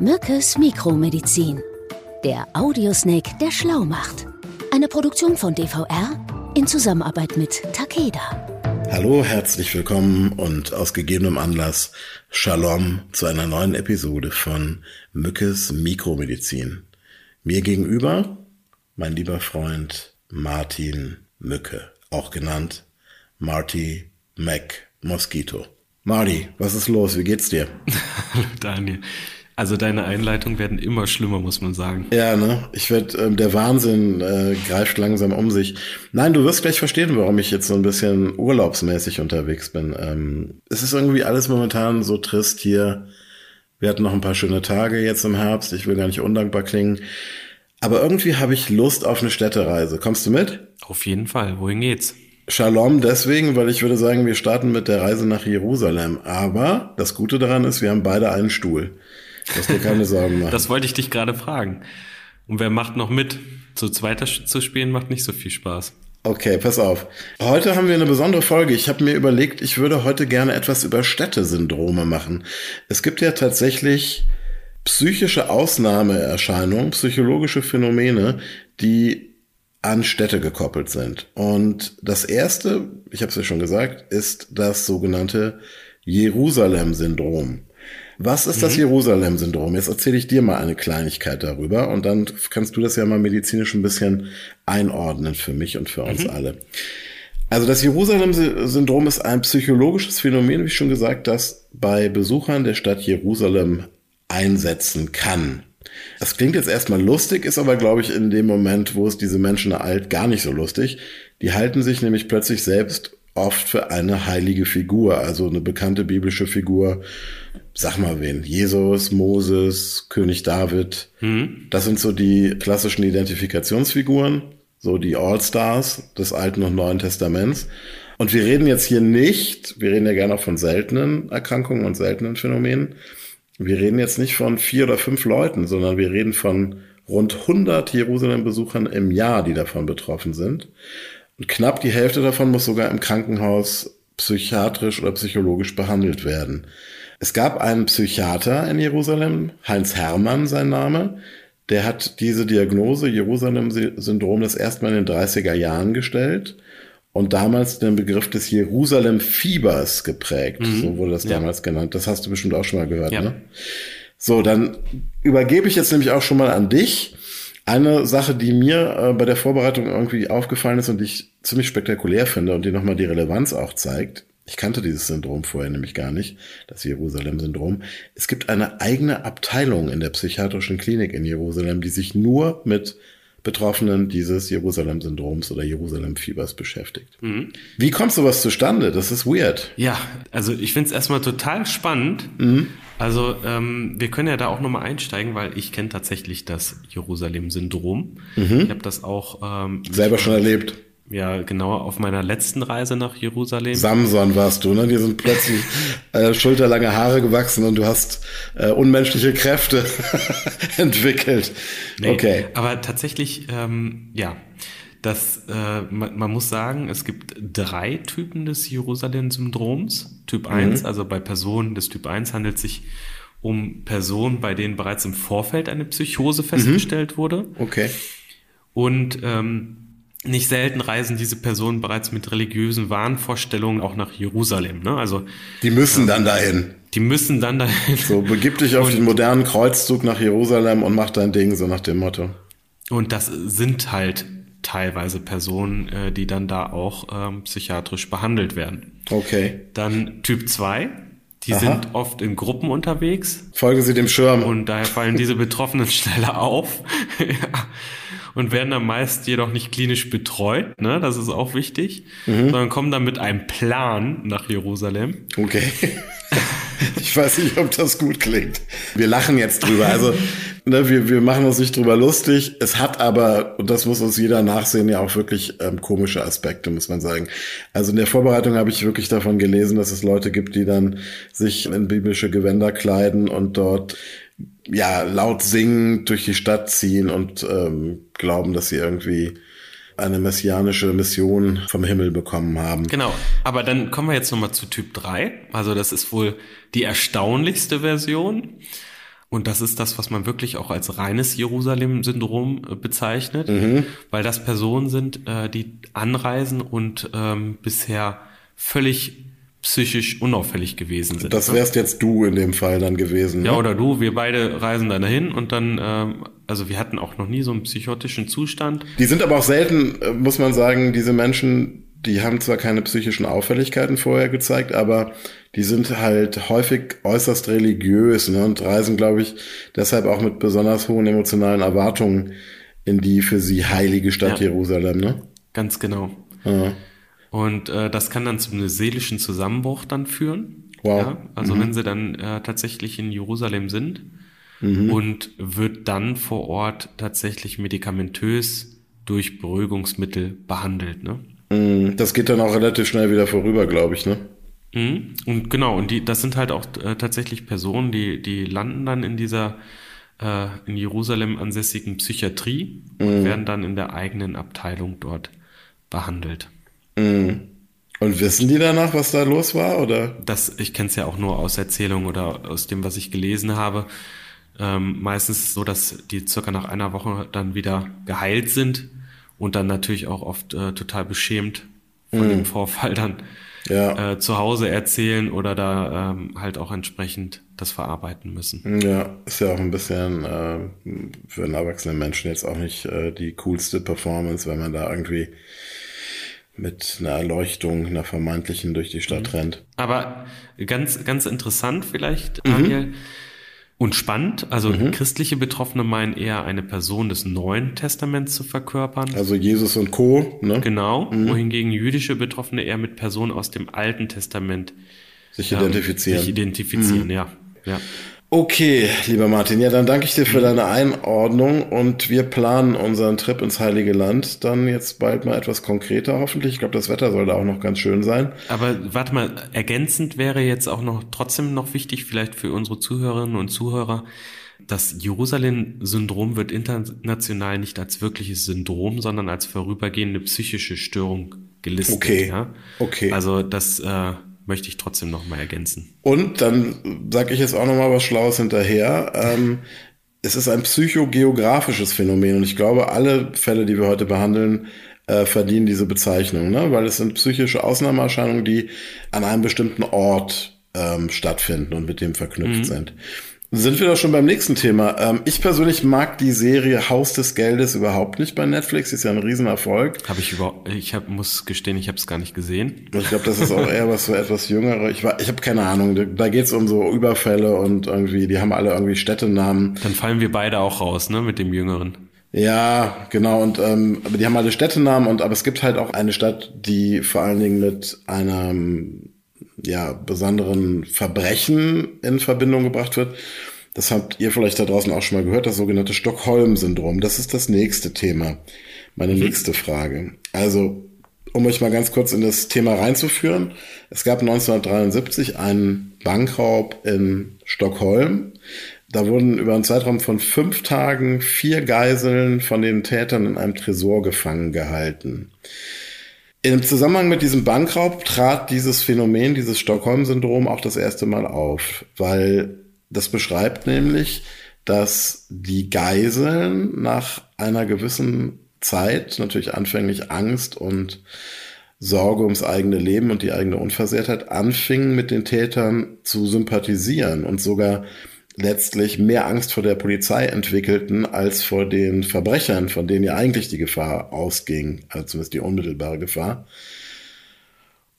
Mückes Mikromedizin. Der Audiosnake, der schlau macht. Eine Produktion von DVR in Zusammenarbeit mit Takeda. Hallo, herzlich willkommen und aus gegebenem Anlass Shalom zu einer neuen Episode von Mückes Mikromedizin. Mir gegenüber mein lieber Freund Martin Mücke, auch genannt Marty Mac Mosquito. Marty, was ist los? Wie geht's dir? Daniel. Also deine Einleitungen werden immer schlimmer, muss man sagen. Ja, ne? Ich werde, ähm, der Wahnsinn äh, greift langsam um sich. Nein, du wirst gleich verstehen, warum ich jetzt so ein bisschen urlaubsmäßig unterwegs bin. Ähm, es ist irgendwie alles momentan so trist hier. Wir hatten noch ein paar schöne Tage jetzt im Herbst. Ich will gar nicht undankbar klingen. Aber irgendwie habe ich Lust auf eine Städtereise. Kommst du mit? Auf jeden Fall. Wohin geht's? Shalom deswegen, weil ich würde sagen, wir starten mit der Reise nach Jerusalem. Aber das Gute daran ist, wir haben beide einen Stuhl. Lass dir keine Sorgen machen. Das wollte ich dich gerade fragen. Und wer macht noch mit? Zu zweiter zu spielen macht nicht so viel Spaß. Okay, pass auf. Heute haben wir eine besondere Folge. Ich habe mir überlegt, ich würde heute gerne etwas über Städtesyndrome machen. Es gibt ja tatsächlich psychische Ausnahmeerscheinungen, psychologische Phänomene, die an Städte gekoppelt sind. Und das erste, ich habe es ja schon gesagt, ist das sogenannte Jerusalem-Syndrom. Was ist mhm. das Jerusalem-Syndrom? Jetzt erzähle ich dir mal eine Kleinigkeit darüber und dann kannst du das ja mal medizinisch ein bisschen einordnen für mich und für uns mhm. alle. Also das Jerusalem-Syndrom ist ein psychologisches Phänomen, wie schon gesagt, das bei Besuchern der Stadt Jerusalem einsetzen kann. Das klingt jetzt erstmal lustig, ist aber, glaube ich, in dem Moment, wo es diese Menschen ereilt, gar nicht so lustig. Die halten sich nämlich plötzlich selbst oft für eine heilige Figur, also eine bekannte biblische Figur. Sag mal wen, Jesus, Moses, König David. Mhm. Das sind so die klassischen Identifikationsfiguren, so die All-Stars des Alten und Neuen Testaments. Und wir reden jetzt hier nicht, wir reden ja gerne auch von seltenen Erkrankungen und seltenen Phänomenen, wir reden jetzt nicht von vier oder fünf Leuten, sondern wir reden von rund 100 Jerusalem-Besuchern im Jahr, die davon betroffen sind. Und knapp die Hälfte davon muss sogar im Krankenhaus psychiatrisch oder psychologisch behandelt werden. Es gab einen Psychiater in Jerusalem, Heinz Hermann sein Name, der hat diese Diagnose Jerusalem-Syndrom das erstmal in den 30er Jahren gestellt und damals den Begriff des Jerusalem-Fiebers geprägt. Mhm. So wurde das ja. damals genannt. Das hast du bestimmt auch schon mal gehört, ja. ne? So, dann übergebe ich jetzt nämlich auch schon mal an dich. Eine Sache, die mir äh, bei der Vorbereitung irgendwie aufgefallen ist und die ich ziemlich spektakulär finde und die nochmal die Relevanz auch zeigt. Ich kannte dieses Syndrom vorher nämlich gar nicht, das Jerusalem-Syndrom. Es gibt eine eigene Abteilung in der psychiatrischen Klinik in Jerusalem, die sich nur mit Betroffenen dieses Jerusalem-Syndroms oder Jerusalem-Fiebers beschäftigt. Mhm. Wie kommt sowas zustande? Das ist weird. Ja, also ich finde es erstmal total spannend. Mhm. Also ähm, wir können ja da auch nochmal einsteigen, weil ich kenne tatsächlich das Jerusalem-Syndrom. Mhm. Ich habe das auch ähm, selber schon erlebt ja, genau, auf meiner letzten Reise nach Jerusalem. Samson warst du, ne? Dir sind plötzlich äh, schulterlange Haare gewachsen und du hast äh, unmenschliche Kräfte entwickelt. Nee, okay. Aber tatsächlich, ähm, ja, das, äh, man, man, muss sagen, es gibt drei Typen des Jerusalem-Syndroms. Typ 1, mhm. also bei Personen des Typ 1 handelt es sich um Personen, bei denen bereits im Vorfeld eine Psychose festgestellt mhm. wurde. Okay. Und ähm, nicht selten reisen diese Personen bereits mit religiösen Wahnvorstellungen auch nach Jerusalem. Ne? Also die müssen dann dahin. Die müssen dann dahin. So begib dich auf und, den modernen Kreuzzug nach Jerusalem und mach dein Ding so nach dem Motto. Und das sind halt teilweise Personen, äh, die dann da auch ähm, psychiatrisch behandelt werden. Okay. Dann Typ 2, die Aha. sind oft in Gruppen unterwegs. Folgen sie dem Schirm. Und daher fallen diese Betroffenen schneller auf. ja und werden dann meist jedoch nicht klinisch betreut, ne? das ist auch wichtig, mhm. sondern kommen dann mit einem Plan nach Jerusalem. Okay. ich weiß nicht, ob das gut klingt. Wir lachen jetzt drüber. Also ne, wir, wir machen uns nicht drüber lustig. Es hat aber, und das muss uns jeder nachsehen, ja auch wirklich ähm, komische Aspekte, muss man sagen. Also in der Vorbereitung habe ich wirklich davon gelesen, dass es Leute gibt, die dann sich in biblische Gewänder kleiden und dort ja laut singen durch die Stadt ziehen und ähm, glauben, dass sie irgendwie eine messianische Mission vom Himmel bekommen haben. Genau, aber dann kommen wir jetzt nochmal zu Typ 3. Also das ist wohl die erstaunlichste Version. Und das ist das, was man wirklich auch als reines Jerusalem-Syndrom äh, bezeichnet, mhm. weil das Personen sind, äh, die anreisen und ähm, bisher völlig psychisch unauffällig gewesen sind. Das ne? wärst ne? jetzt du in dem Fall dann gewesen. Ne? Ja, oder du, wir beide reisen dann dahin und dann, ähm, also wir hatten auch noch nie so einen psychotischen Zustand. Die sind aber auch selten, äh, muss man sagen, diese Menschen, die haben zwar keine psychischen Auffälligkeiten vorher gezeigt, aber die sind halt häufig äußerst religiös ne, und reisen, glaube ich, deshalb auch mit besonders hohen emotionalen Erwartungen in die für sie heilige Stadt ja, Jerusalem. Ne? Ganz genau. Ja. Und äh, das kann dann zu einem seelischen Zusammenbruch dann führen. Wow. Ja? Also mhm. wenn sie dann äh, tatsächlich in Jerusalem sind mhm. und wird dann vor Ort tatsächlich medikamentös durch Beruhigungsmittel behandelt. Ne? Mhm. Das geht dann auch relativ schnell wieder vorüber, glaube ich, ne? Mhm. Und genau, und die, das sind halt auch äh, tatsächlich Personen, die, die landen dann in dieser äh, in Jerusalem ansässigen Psychiatrie und mhm. werden dann in der eigenen Abteilung dort behandelt. Mhm. Und wissen die danach, was da los war, oder? Das, ich kenne es ja auch nur aus Erzählungen oder aus dem, was ich gelesen habe. Ähm, meistens so, dass die circa nach einer Woche dann wieder geheilt sind und dann natürlich auch oft äh, total beschämt von mhm. dem Vorfall dann ja. äh, zu Hause erzählen oder da ähm, halt auch entsprechend das verarbeiten müssen. Ja, ist ja auch ein bisschen äh, für einen erwachsenen Menschen jetzt auch nicht äh, die coolste Performance, wenn man da irgendwie mit einer Erleuchtung, einer vermeintlichen durch die Stadt mhm. rennt. Aber ganz, ganz interessant vielleicht, mhm. Daniel, und spannend. Also mhm. christliche Betroffene meinen eher eine Person des Neuen Testaments zu verkörpern. Also Jesus und Co. Ne? Genau. Mhm. Wohingegen jüdische Betroffene eher mit Personen aus dem Alten Testament sich identifizieren. Ähm, sich identifizieren, mhm. ja. ja. Okay, lieber Martin, ja, dann danke ich dir für deine Einordnung und wir planen unseren Trip ins Heilige Land dann jetzt bald mal etwas konkreter hoffentlich. Ich glaube, das Wetter soll da auch noch ganz schön sein. Aber warte mal, ergänzend wäre jetzt auch noch trotzdem noch wichtig, vielleicht für unsere Zuhörerinnen und Zuhörer, das Jerusalem-Syndrom wird international nicht als wirkliches Syndrom, sondern als vorübergehende psychische Störung gelistet. Okay. Ja? Okay. Also das äh, möchte ich trotzdem noch mal ergänzen. Und dann sage ich jetzt auch noch mal was Schlaues hinterher. Ähm, es ist ein psychogeografisches Phänomen und ich glaube, alle Fälle, die wir heute behandeln, äh, verdienen diese Bezeichnung, ne? weil es sind psychische Ausnahmeerscheinungen, die an einem bestimmten Ort ähm, stattfinden und mit dem verknüpft mhm. sind. Sind wir doch schon beim nächsten Thema. Ähm, ich persönlich mag die Serie Haus des Geldes überhaupt nicht bei Netflix. Ist ja ein Riesenerfolg. Habe ich überhaupt, ich hab, muss gestehen, ich habe es gar nicht gesehen. Ich glaube, das ist auch eher was für etwas Jüngere. Ich, war, ich habe keine Ahnung. Da geht's um so Überfälle und irgendwie, die haben alle irgendwie Städtenamen. Dann fallen wir beide auch raus, ne, mit dem Jüngeren. Ja, genau. Und ähm, aber die haben alle Städtenamen und aber es gibt halt auch eine Stadt, die vor allen Dingen mit einem ja, besonderen Verbrechen in Verbindung gebracht wird. Das habt ihr vielleicht da draußen auch schon mal gehört, das sogenannte Stockholm-Syndrom. Das ist das nächste Thema. Meine mhm. nächste Frage. Also, um euch mal ganz kurz in das Thema reinzuführen. Es gab 1973 einen Bankraub in Stockholm. Da wurden über einen Zeitraum von fünf Tagen vier Geiseln von den Tätern in einem Tresor gefangen gehalten. Im Zusammenhang mit diesem Bankraub trat dieses Phänomen, dieses Stockholm-Syndrom auch das erste Mal auf, weil das beschreibt nämlich, dass die Geiseln nach einer gewissen Zeit natürlich anfänglich Angst und Sorge ums eigene Leben und die eigene Unversehrtheit anfingen mit den Tätern zu sympathisieren und sogar letztlich mehr Angst vor der Polizei entwickelten als vor den Verbrechern, von denen ja eigentlich die Gefahr ausging, also zumindest die unmittelbare Gefahr.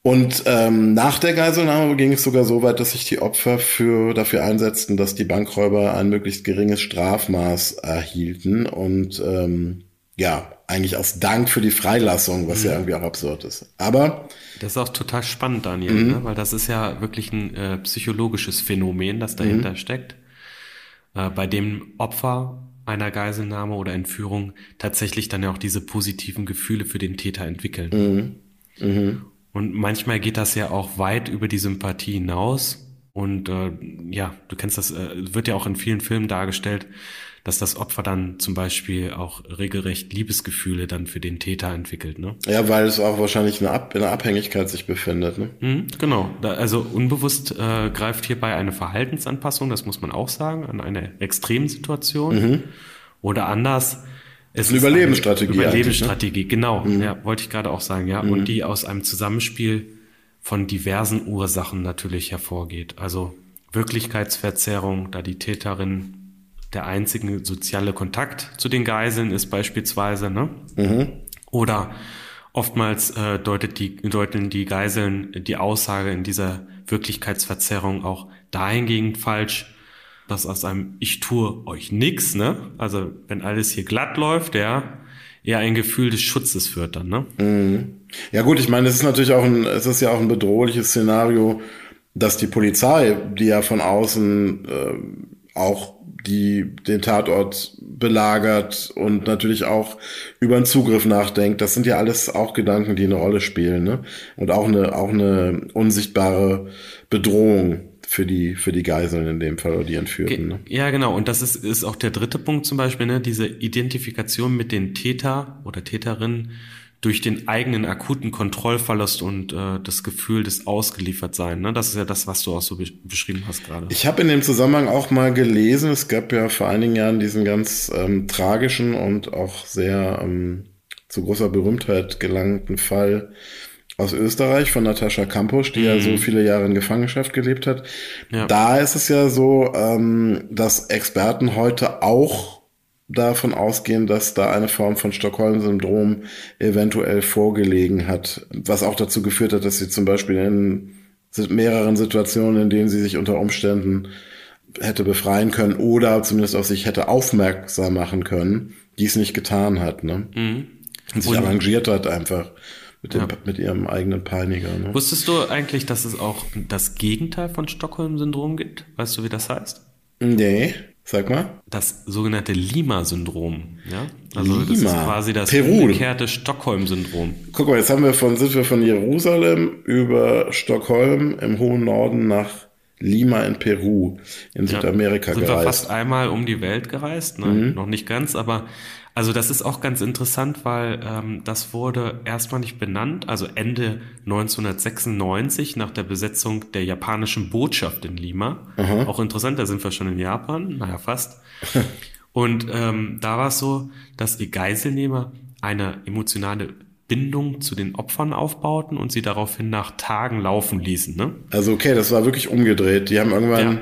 Und ähm, nach der Geiselnahme ging es sogar so weit, dass sich die Opfer für, dafür einsetzten, dass die Bankräuber ein möglichst geringes Strafmaß erhielten und ähm, ja, eigentlich aus Dank für die Freilassung, was mhm. ja irgendwie auch absurd ist. Aber das ist auch total spannend, Daniel, mhm. ne? weil das ist ja wirklich ein äh, psychologisches Phänomen, das dahinter mhm. steckt äh, bei dem Opfer einer Geiselnahme oder Entführung tatsächlich dann ja auch diese positiven Gefühle für den Täter entwickeln. Mhm. Mhm. Und manchmal geht das ja auch weit über die Sympathie hinaus Und äh, ja, du kennst das, äh, wird ja auch in vielen Filmen dargestellt, dass das Opfer dann zum Beispiel auch regelrecht Liebesgefühle dann für den Täter entwickelt. Ne? Ja, weil es auch wahrscheinlich in einer, Abhängigkeit sich befindet. Ne? Mhm, genau. Da, also unbewusst äh, greift hierbei eine Verhaltensanpassung, das muss man auch sagen, an eine Extremsituation. Mhm. Oder anders. Es eine Überlebensstrategie. Eine Überlebensstrategie, ne? genau. Mhm. Ja, wollte ich gerade auch sagen, ja. Und mhm. die aus einem Zusammenspiel von diversen Ursachen natürlich hervorgeht. Also Wirklichkeitsverzerrung, da die Täterin der einzige soziale Kontakt zu den Geiseln ist beispielsweise, ne? Mhm. Oder oftmals äh, deutet die, deuten die Geiseln die Aussage in dieser Wirklichkeitsverzerrung auch dahingehend falsch, dass aus einem Ich tue euch nix, ne? Also wenn alles hier glatt läuft, ja, eher ein Gefühl des Schutzes führt dann, ne? Mhm. Ja gut, ich meine, es ist natürlich auch ein, es ist ja auch ein bedrohliches Szenario, dass die Polizei, die ja von außen äh, auch die den Tatort belagert und natürlich auch über einen Zugriff nachdenkt. Das sind ja alles auch Gedanken, die eine Rolle spielen, ne? Und auch eine auch eine unsichtbare Bedrohung für die für die Geiseln in dem Fall oder die Entführten. Ne? Ja, genau. Und das ist ist auch der dritte Punkt zum Beispiel, ne? Diese Identifikation mit den Täter oder Täterinnen durch den eigenen akuten Kontrollverlust und äh, das Gefühl des Ausgeliefertsein. Ne? Das ist ja das, was du auch so be beschrieben hast gerade. Ich habe in dem Zusammenhang auch mal gelesen, es gab ja vor einigen Jahren diesen ganz ähm, tragischen und auch sehr ähm, zu großer Berühmtheit gelangten Fall aus Österreich von Natascha Kampusch, die mhm. ja so mhm. viele Jahre in Gefangenschaft gelebt hat. Ja. Da ist es ja so, ähm, dass Experten heute auch davon ausgehen, dass da eine Form von Stockholm-Syndrom eventuell vorgelegen hat, was auch dazu geführt hat, dass sie zum Beispiel in mehreren Situationen, in denen sie sich unter Umständen hätte befreien können oder zumindest auf sich hätte aufmerksam machen können, dies nicht getan hat, ne? Mhm. Und sich arrangiert hat einfach mit, dem, ja. mit ihrem eigenen Peiniger. Ne? Wusstest du eigentlich, dass es auch das Gegenteil von Stockholm-Syndrom gibt? Weißt du, wie das heißt? Nee. Sag mal. Das sogenannte Lima-Syndrom. Ja? Also Lima. das ist quasi das Peru. umgekehrte Stockholm-Syndrom. Guck mal, jetzt haben wir von, sind wir von Jerusalem über Stockholm im hohen Norden nach Lima in Peru in Südamerika sind gereist. Sind wir fast einmal um die Welt gereist, ne? Mhm. noch nicht ganz, aber also das ist auch ganz interessant, weil ähm, das wurde erstmal nicht benannt. Also Ende 1996 nach der Besetzung der japanischen Botschaft in Lima. Aha. Auch interessant, da sind wir schon in Japan, naja fast. Und ähm, da war es so, dass die Geiselnehmer eine emotionale Bindung zu den Opfern aufbauten und sie daraufhin nach Tagen laufen ließen. Ne? Also okay, das war wirklich umgedreht. Die haben irgendwann ja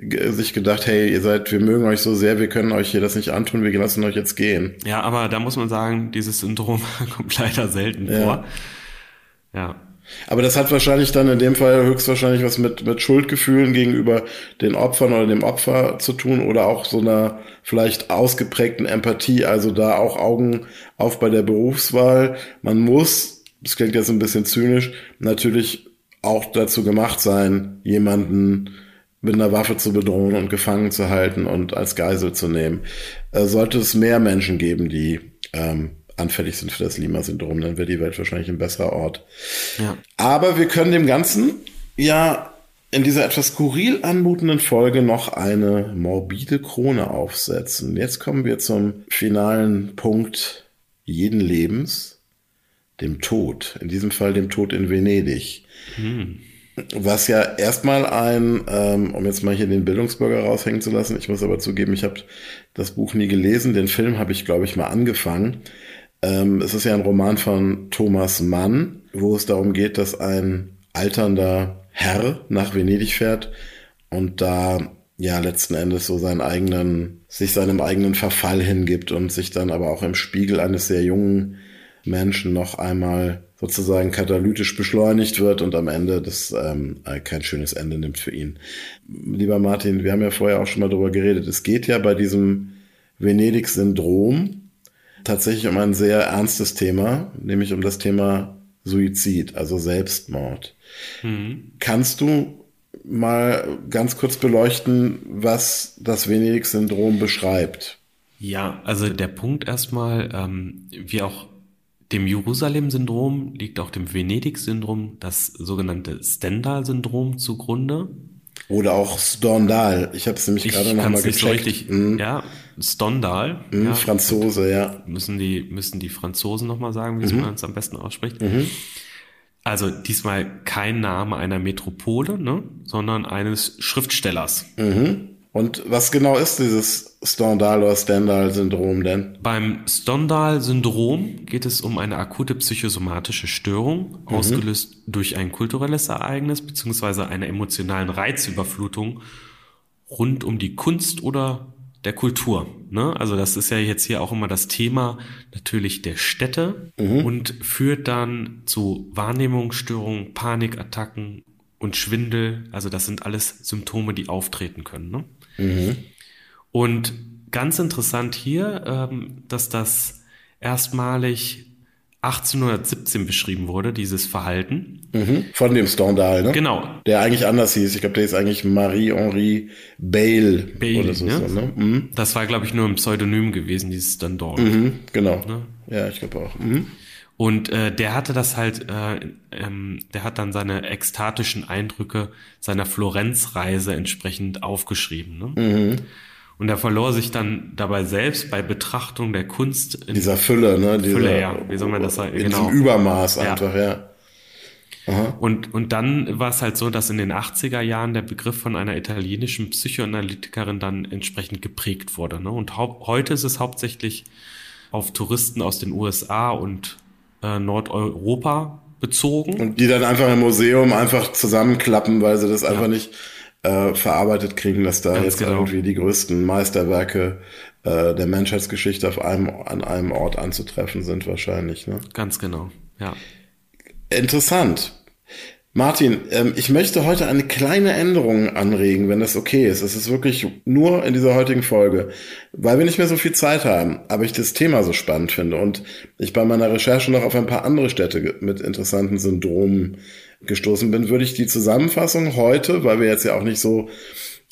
sich gedacht, hey, ihr seid, wir mögen euch so sehr, wir können euch hier das nicht antun, wir lassen euch jetzt gehen. Ja, aber da muss man sagen, dieses Syndrom kommt leider selten ja. vor. Ja. Aber das hat wahrscheinlich dann in dem Fall höchstwahrscheinlich was mit, mit Schuldgefühlen gegenüber den Opfern oder dem Opfer zu tun oder auch so einer vielleicht ausgeprägten Empathie, also da auch Augen auf bei der Berufswahl. Man muss, das klingt jetzt ein bisschen zynisch, natürlich auch dazu gemacht sein, jemanden mit einer Waffe zu bedrohen und gefangen zu halten und als Geisel zu nehmen. Äh, sollte es mehr Menschen geben, die ähm, anfällig sind für das Lima-Syndrom, dann wäre die Welt wahrscheinlich ein besserer Ort. Ja. Aber wir können dem Ganzen ja in dieser etwas skurril anmutenden Folge noch eine morbide Krone aufsetzen. Jetzt kommen wir zum finalen Punkt jeden Lebens, dem Tod. In diesem Fall dem Tod in Venedig. Hm. Was ja erstmal ein, ähm, um jetzt mal hier den Bildungsbürger raushängen zu lassen, ich muss aber zugeben, ich habe das Buch nie gelesen, den Film habe ich, glaube ich, mal angefangen. Ähm, es ist ja ein Roman von Thomas Mann, wo es darum geht, dass ein alternder Herr nach Venedig fährt und da ja letzten Endes so seinen eigenen, sich seinem eigenen Verfall hingibt und sich dann aber auch im Spiegel eines sehr jungen Menschen noch einmal sozusagen katalytisch beschleunigt wird und am Ende das ähm, kein schönes Ende nimmt für ihn. Lieber Martin, wir haben ja vorher auch schon mal darüber geredet. Es geht ja bei diesem Venedig-Syndrom tatsächlich um ein sehr ernstes Thema, nämlich um das Thema Suizid, also Selbstmord. Mhm. Kannst du mal ganz kurz beleuchten, was das Venedig-Syndrom beschreibt? Ja, also der Punkt erstmal, ähm, wie auch dem Jerusalem-Syndrom liegt auch dem Venedig-Syndrom das sogenannte Stendhal-Syndrom zugrunde. Oder auch Stendhal. Ich habe es nämlich gerade noch mal gecheckt. So richtig, mhm. Ja, Stendhal. Mhm, ja. Franzose, ja. Müssen die, müssen die Franzosen nochmal sagen, wie mhm. man es am besten ausspricht. Mhm. Also diesmal kein Name einer Metropole, ne, sondern eines Schriftstellers. Mhm. Und was genau ist dieses Stendhal- oder Stendhal-Syndrom denn? Beim Stendhal-Syndrom geht es um eine akute psychosomatische Störung, mhm. ausgelöst durch ein kulturelles Ereignis beziehungsweise eine emotionalen Reizüberflutung rund um die Kunst oder der Kultur. Ne? Also das ist ja jetzt hier auch immer das Thema natürlich der Städte mhm. und führt dann zu Wahrnehmungsstörungen, Panikattacken und Schwindel. Also das sind alles Symptome, die auftreten können. Ne? Mhm. Und ganz interessant hier, ähm, dass das erstmalig 1817 beschrieben wurde, dieses Verhalten. Mhm. Von dem Stendhal, ne? Genau. Der eigentlich anders hieß. Ich glaube, der ist eigentlich Marie-Henri Bayle. Bayle, oder so, ja? ne? Mhm. Das war, glaube ich, nur ein Pseudonym gewesen, dieses Stendhal. Mhm, genau. Ne? Ja, ich glaube auch. Mhm. Und äh, der hatte das halt, äh, ähm, der hat dann seine ekstatischen Eindrücke seiner Florenzreise entsprechend aufgeschrieben. Ne? Mhm. Und er verlor sich dann dabei selbst bei Betrachtung der Kunst in dieser Fülle, ne? Dieser, Fülle, ja. Wie soll man das sagen? In genau. diesem Übermaß einfach, ja. ja. Aha. Und, und dann war es halt so, dass in den 80er Jahren der Begriff von einer italienischen Psychoanalytikerin dann entsprechend geprägt wurde. Ne? Und heute ist es hauptsächlich auf Touristen aus den USA und äh, Nordeuropa bezogen. Und die dann einfach im Museum einfach zusammenklappen, weil sie das ja. einfach nicht äh, verarbeitet kriegen, dass da Ganz jetzt genau. irgendwie die größten Meisterwerke äh, der Menschheitsgeschichte auf einem, an einem Ort anzutreffen sind wahrscheinlich. Ne? Ganz genau, ja. Interessant. Martin, ähm, ich möchte heute eine kleine Änderung anregen, wenn das okay ist. Es ist wirklich nur in dieser heutigen Folge, weil wir nicht mehr so viel Zeit haben, aber ich das Thema so spannend finde und ich bei meiner Recherche noch auf ein paar andere Städte mit interessanten Syndromen gestoßen bin, würde ich die Zusammenfassung heute, weil wir jetzt ja auch nicht so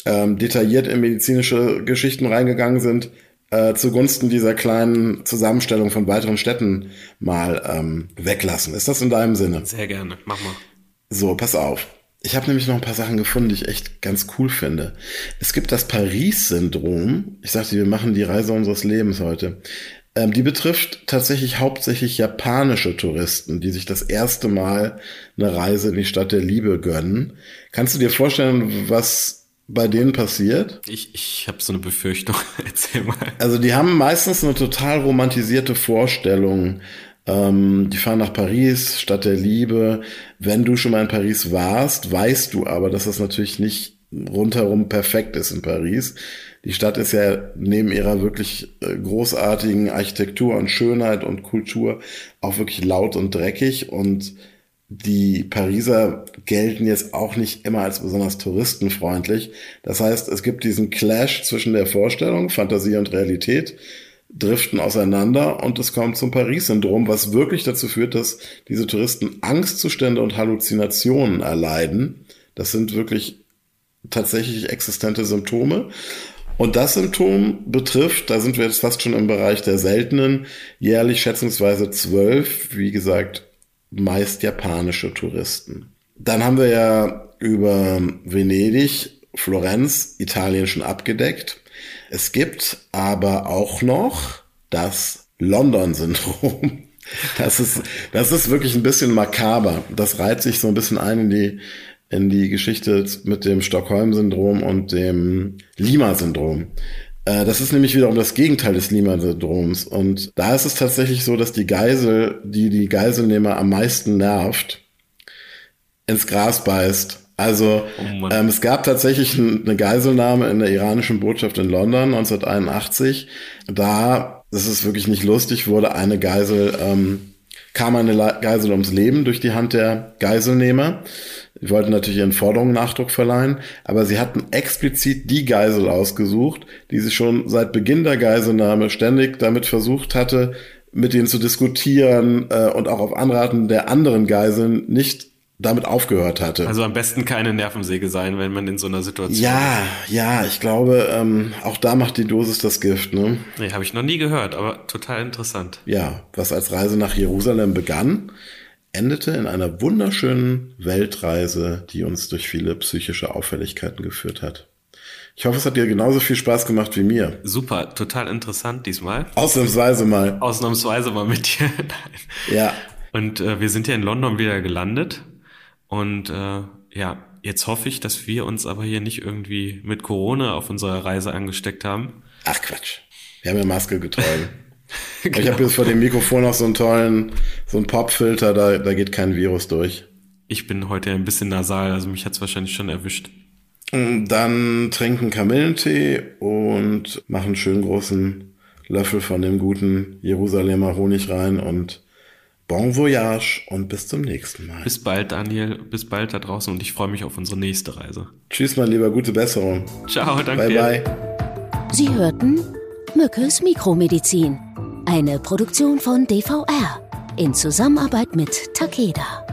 ähm, detailliert in medizinische Geschichten reingegangen sind, äh, zugunsten dieser kleinen Zusammenstellung von weiteren Städten mal ähm, weglassen. Ist das in deinem Sinne? Sehr gerne, mach mal. So, pass auf. Ich habe nämlich noch ein paar Sachen gefunden, die ich echt ganz cool finde. Es gibt das Paris-Syndrom. Ich sagte, wir machen die Reise unseres Lebens heute. Ähm, die betrifft tatsächlich hauptsächlich japanische Touristen, die sich das erste Mal eine Reise in die Stadt der Liebe gönnen. Kannst du dir vorstellen, was bei denen passiert? Ich, ich habe so eine Befürchtung. Erzähl mal. Also die haben meistens eine total romantisierte Vorstellung ähm, die fahren nach Paris, Stadt der Liebe. Wenn du schon mal in Paris warst, weißt du aber, dass das natürlich nicht rundherum perfekt ist in Paris. Die Stadt ist ja neben ihrer wirklich äh, großartigen Architektur und Schönheit und Kultur auch wirklich laut und dreckig und die Pariser gelten jetzt auch nicht immer als besonders touristenfreundlich. Das heißt, es gibt diesen Clash zwischen der Vorstellung, Fantasie und Realität driften auseinander und es kommt zum Paris-Syndrom, was wirklich dazu führt, dass diese Touristen Angstzustände und Halluzinationen erleiden. Das sind wirklich tatsächlich existente Symptome. Und das Symptom betrifft, da sind wir jetzt fast schon im Bereich der seltenen, jährlich schätzungsweise zwölf, wie gesagt, meist japanische Touristen. Dann haben wir ja über Venedig, Florenz, Italien schon abgedeckt. Es gibt aber auch noch das London-Syndrom. Das ist, das ist wirklich ein bisschen makaber. Das reiht sich so ein bisschen ein in die, in die Geschichte mit dem Stockholm-Syndrom und dem Lima-Syndrom. Äh, das ist nämlich wiederum das Gegenteil des Lima-Syndroms. Und da ist es tatsächlich so, dass die Geisel, die die Geiselnehmer am meisten nervt, ins Gras beißt also oh ähm, es gab tatsächlich eine Geiselnahme in der iranischen Botschaft in London 1981. Da, das ist wirklich nicht lustig, wurde eine Geisel, ähm, kam eine Geisel ums Leben durch die Hand der Geiselnehmer. Die wollten natürlich ihren Forderungen Nachdruck verleihen, aber sie hatten explizit die Geisel ausgesucht, die sich schon seit Beginn der Geiselnahme ständig damit versucht hatte, mit ihnen zu diskutieren äh, und auch auf Anraten der anderen Geiseln nicht damit aufgehört hatte. Also am besten keine Nervensäge sein, wenn man in so einer Situation Ja, ist. ja, ich glaube, ähm, auch da macht die Dosis das Gift, ne? Nee, habe ich noch nie gehört, aber total interessant. Ja, was als Reise nach Jerusalem begann, endete in einer wunderschönen Weltreise, die uns durch viele psychische Auffälligkeiten geführt hat. Ich hoffe, es hat dir genauso viel Spaß gemacht wie mir. Super, total interessant diesmal. Ausnahmsweise mal. Ausnahmsweise mal mit dir. ja. Und äh, wir sind ja in London wieder gelandet. Und äh, ja, jetzt hoffe ich, dass wir uns aber hier nicht irgendwie mit Corona auf unserer Reise angesteckt haben. Ach Quatsch. Wir haben ja Maske getragen. genau. Ich habe jetzt vor dem Mikrofon noch so einen tollen, so einen Popfilter, da, da geht kein Virus durch. Ich bin heute ein bisschen nasal, also mich hat's wahrscheinlich schon erwischt. Dann trinken Kamillentee und machen einen schönen großen Löffel von dem guten Jerusalemer Honig rein und Bon voyage und bis zum nächsten Mal. Bis bald, Daniel. Bis bald da draußen und ich freue mich auf unsere nächste Reise. Tschüss, mein Lieber. Gute Besserung. Ciao, danke. Bye, bye. Sie hörten Mückes Mikromedizin. Eine Produktion von DVR in Zusammenarbeit mit Takeda.